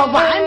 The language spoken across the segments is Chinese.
我完。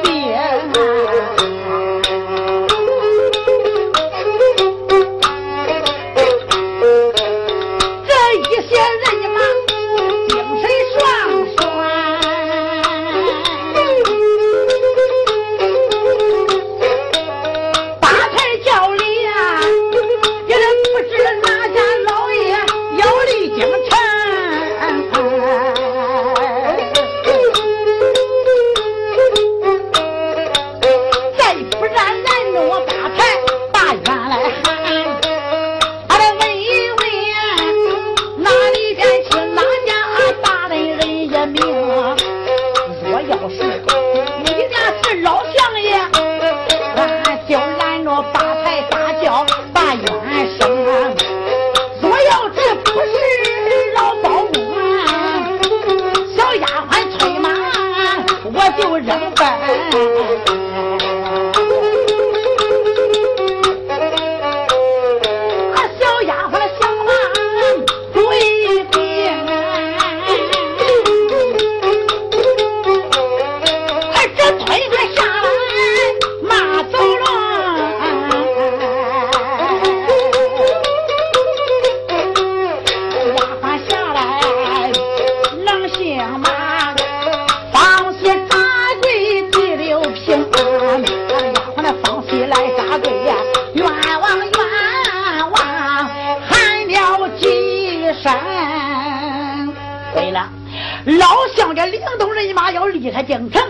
领东人马要离开京城，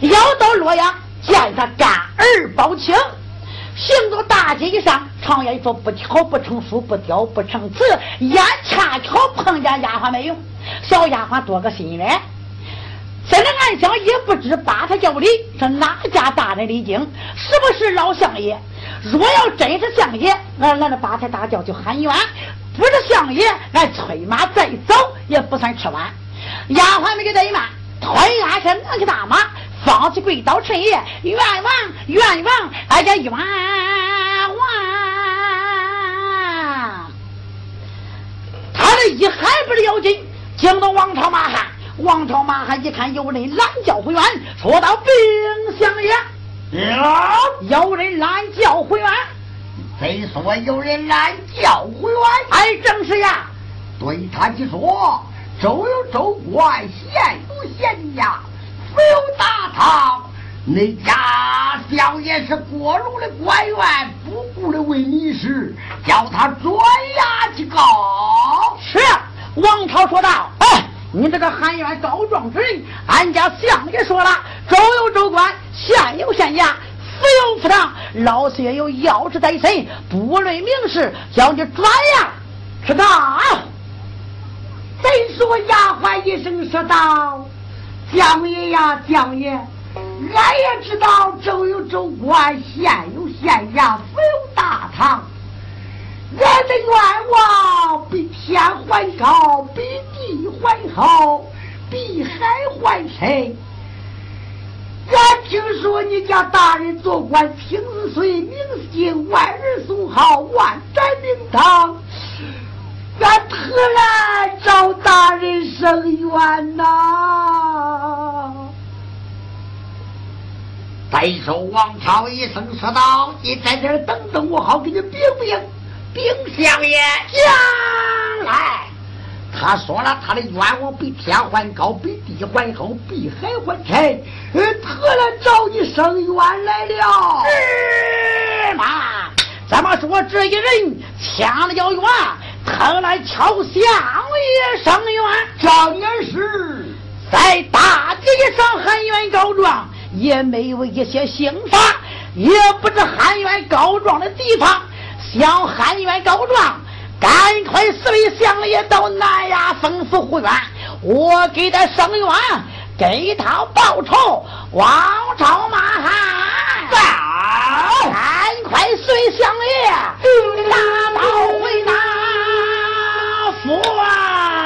要到洛阳见他干儿报亲。行到大街上，常言说不挑不成书，不雕不成词。眼恰巧碰见丫鬟没有，小丫鬟多个心人。在那暗想，也不知把他叫里是哪家大人离京，是不是老相爷？若要真是相爷，俺来了八抬大轿就喊冤；不是相爷，俺催马再走也不算迟晚。丫鬟们给怠慢。推鞍身，那个大马，放起跪倒陈爷，冤枉冤枉，哎呀冤枉！他这一喊不是要紧，惊动王朝马汉。王朝马汉一看有人拦轿回院，说道：“兵相爷，有人拦轿回院。谁说有人拦轿回院？哎，正是呀。对他一说。”周有州官，县有县衙，府有大堂。你家小爷是过路的官员，不顾的为你事，叫他转衙去告。是王朝说道：“哎，你这个汉院告状之人，俺家相爷说了，州有州官，县有县衙，府有府堂，老四爷有要事在身，不论名事，叫你转衙去告。”再说丫鬟一声说道：“将爷呀，将爷，俺也知道州有州官，县有县衙，府有大堂。俺的愿望比天还高，比地还好，比海还深。俺听说你家大人做官，青子岁，名姓万人送号，万载名堂。”俺特来找大人伸冤呐！再说王朝一声说道：“你在这儿等等我，好给你禀禀。禀相爷，将来。”他说了，他的冤枉比天还高，比地还厚，比海还深。特来找你伸冤来了。是吗？咱们说这一人抢了要冤。他来敲相爷上冤，这也是在大街上喊冤告状，也没有一些刑罚，也不知喊冤告状的地方。想喊冤告状，赶快四位相爷到南衙吩咐护院，我给他伸冤，给他报仇。王朝马汉，赶快随相爷大刀回南。哇！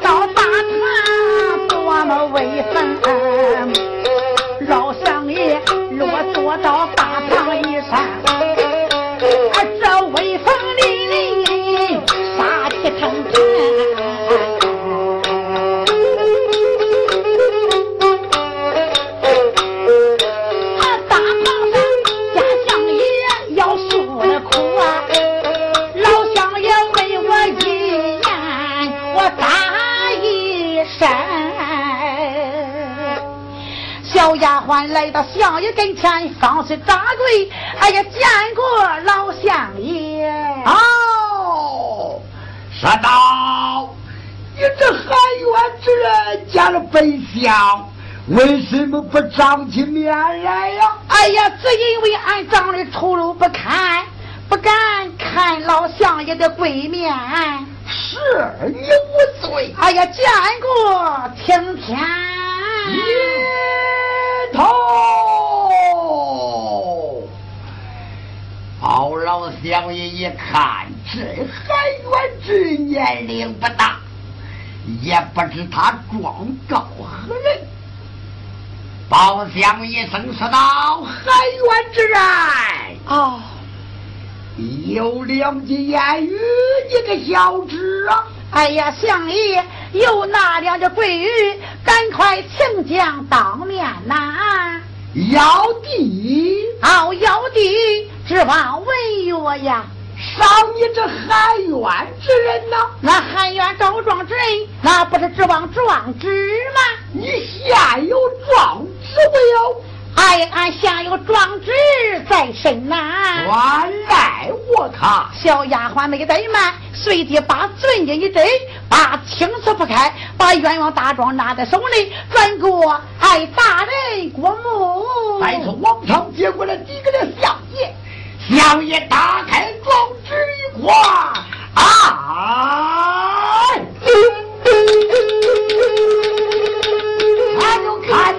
到八成多么威风。到相爷跟前，放是扎跪，哎呀，见过老相爷。哦，说道：“你这含冤之人见了本相，为什么不长起面来呀？”哎呀，只因为俺长得丑陋不堪，不敢看老相爷的鬼面。是你无罪。哎呀，见过青天。相爷一看，这海元之年龄不大，也不知他状告何人。包相一声说道：“海元之人，哦，有两句言语，你可晓知啊？”哎呀，相爷有哪两只桂鱼？赶快请将当面呐！要地，哦，要地，指望文月呀。赏你这含冤之人呐！那含冤告状之人，那不是指望状纸吗？你现有状纸没有？哎，俺现有状纸在身呐。原来我他小丫鬟没怠慢，随即把尊巾一摘，把青瓷铺开，把鸳鸯大状拿在手里，转过哎大人过目。再从王昌接过来递给了相爷。相爷打开装纸一看，啊，他就看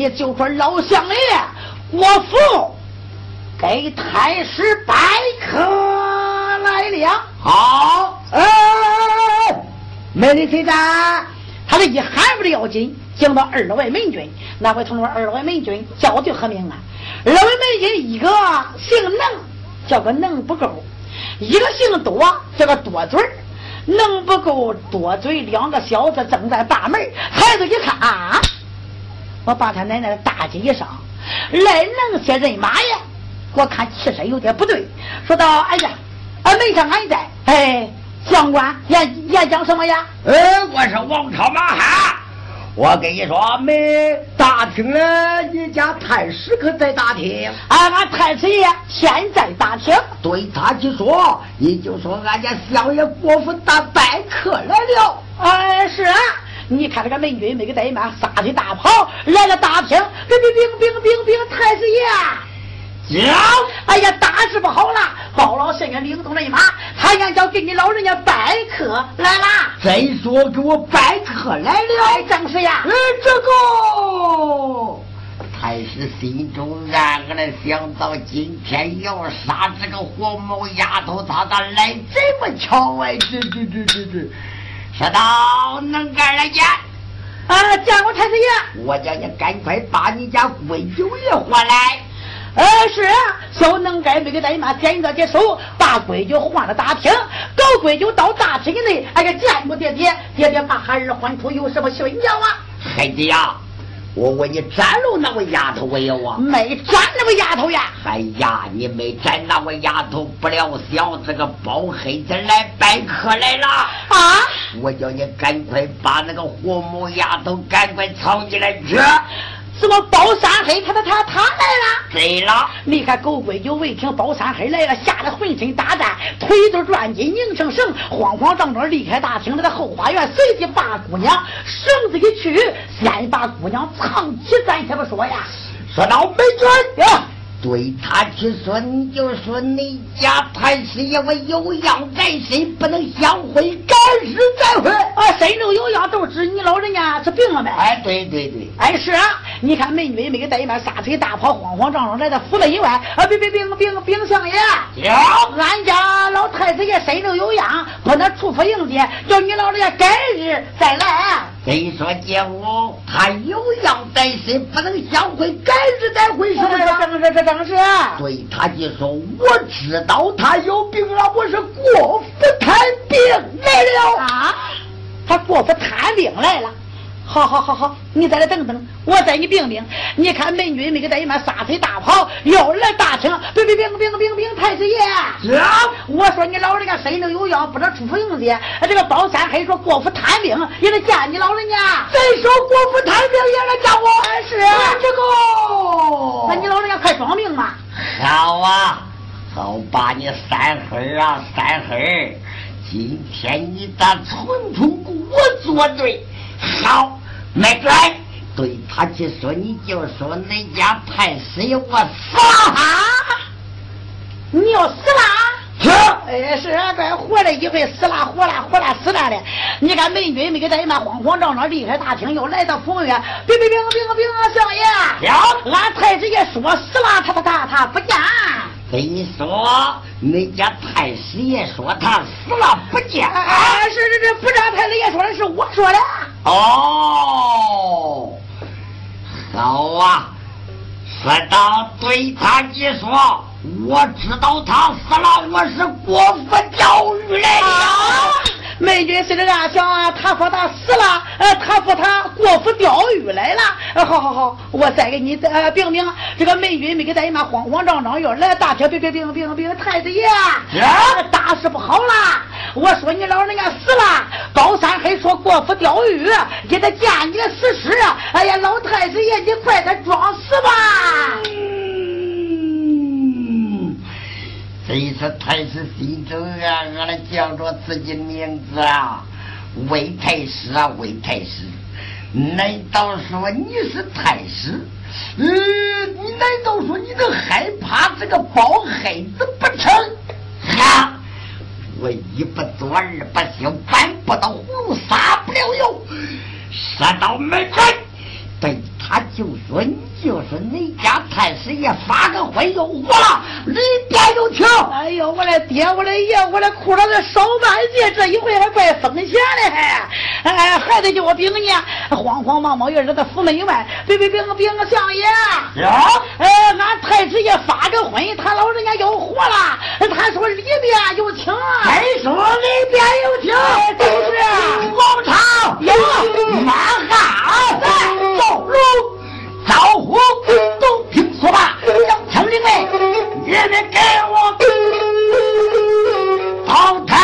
你就说老相爷，国父给太师拜客来了。”好，哎，没人谁在？他这一喊不的要紧，讲到二位门军，那位同志，二位门军叫句何名啊？二位门军一个姓能，叫个能不够；一个姓多，叫个多嘴能不够多嘴，两个小子正在把门，孩子一看啊，我把他奶奶的大街一上，来弄些人马呀？我看气势有点不对，说道：“哎呀。”俺没上俺在，哎，相官演演讲什么呀？哎，我是王朝马汉。我跟你说，没大厅了，你家太师可在大厅？俺俺太师爷现在大厅。对他去说，你就说俺家相爷国府大拜客来了。哎，是啊，你看这个美军没个怠慢，撒腿大跑来了大厅，兵兵兵兵兵太师爷。讲，哎呀，大事不好了！包老先生领动人马，他想叫给你老人家拜客来啦。再说给我拜客来了，哎正是呀。哎，这个太师心中暗暗的想到，今天要杀这个黄毛丫头，他咋来这么巧哎？这这这这这，说道能干了见。啊，见过太子爷。我叫你赶快把你家贵九爷唤来。呃，是啊，小能干没给大妈点着点手，把闺女换了大厅，搞闺女到大厅内，哎呀，见过爹爹，爹爹把孩儿唤出，有什么训教啊？孩子呀，我问你，斩了那位丫头没有啊？没斩那位丫头呀？哎呀，你没斩那位丫头，不料小子个包黑子来拜客来了啊！我叫你赶快把那个活母丫头赶快藏起来去。什么包三黑？他他他他来了！对了，你看狗鬼就未听包三黑来了，吓得浑身打颤，腿都转筋，拧成绳，慌慌张张离开大厅，来到后花园，随即把姑娘绳子一取，先把姑娘藏起，咱且不说呀。说到没准呀。对他去说，你就说你家太师爷我有样在身，不能相会，改日再会。啊，身中有恙，都知你老人家是病了呗？哎，对对对，哎是啊。你看美女没给带一面，撒腿大跑，慌慌张张来到府门以外。啊，别别别别别相爷，俺家老太师爷身中有恙，不能出府迎接，叫你老人家改日再来。谁说姐夫他有恙在身，不能相会，改日再会，是不是？正是这正是。对他就说，我知道他有病了，我是过府探病来了啊！他过府探病来了。好好好好，你在这等等，我带你病病。你看美女没给带一满撒腿大跑，要来大厅，兵兵兵兵兵兵太子爷。我说你老人家身中有恙，不能出府迎接。这个包三黑说国府探病，也得见你老人家。再说国府探病也来见我。是这个，那你老人家快装病吧。好啊，好把你三黑啊三黑，今天你咋纯纯给我作对？好。没准对他去说，你就说恁家太师爷我死了，你要死了？是，哎是，该活了一回，死了活了活了死了的。你看美军没给咱们慌慌张张离开大厅，又来到府院，兵兵兵兵兵相爷，行，俺太师爷说死了，他他他他不见。跟你说，恁家太师爷说他死了不见。啊，是是是，不是太师爷说的，是我说的。哦，好啊，说到对他你说，我知道他死了，我是国府教育来的。美军是这样想啊，他说他死了，呃，他说他过府钓鱼来了。呃，好好好，我再给你呃禀禀，这个美军没给咱妈慌慌张张要来大铁，禀禀禀禀禀太子爷，大事不好了！我说你老人家死了，高三黑说过府钓鱼，给他见你的死尸。哎呀，老太子爷，你快点装死吧！这次太师心中暗暗的叫着自己名字啊，魏太师啊，魏太师，难道说你是太师？呃，你难道说你能害怕这个包黑子不成？哈！我一不做二不休，搬不到葫芦撒不了油，杀到门前，被他就说你。就是你家太师爷发个昏又活了，里边就听。哎呦，我的爹，我的爷，我的裤衩子烧半截，这一回还怪风险的还。哎，还得叫我禀你，慌慌忙忙也惹得府门外，禀禀禀禀相爷。呀啊。哎，俺太师爷发个昏，他老人家要活了。他说里边有请。还说里边有请。就是。王朝有。马汉。走路。招呼都听说吧，要枪领来，你们给我。到 台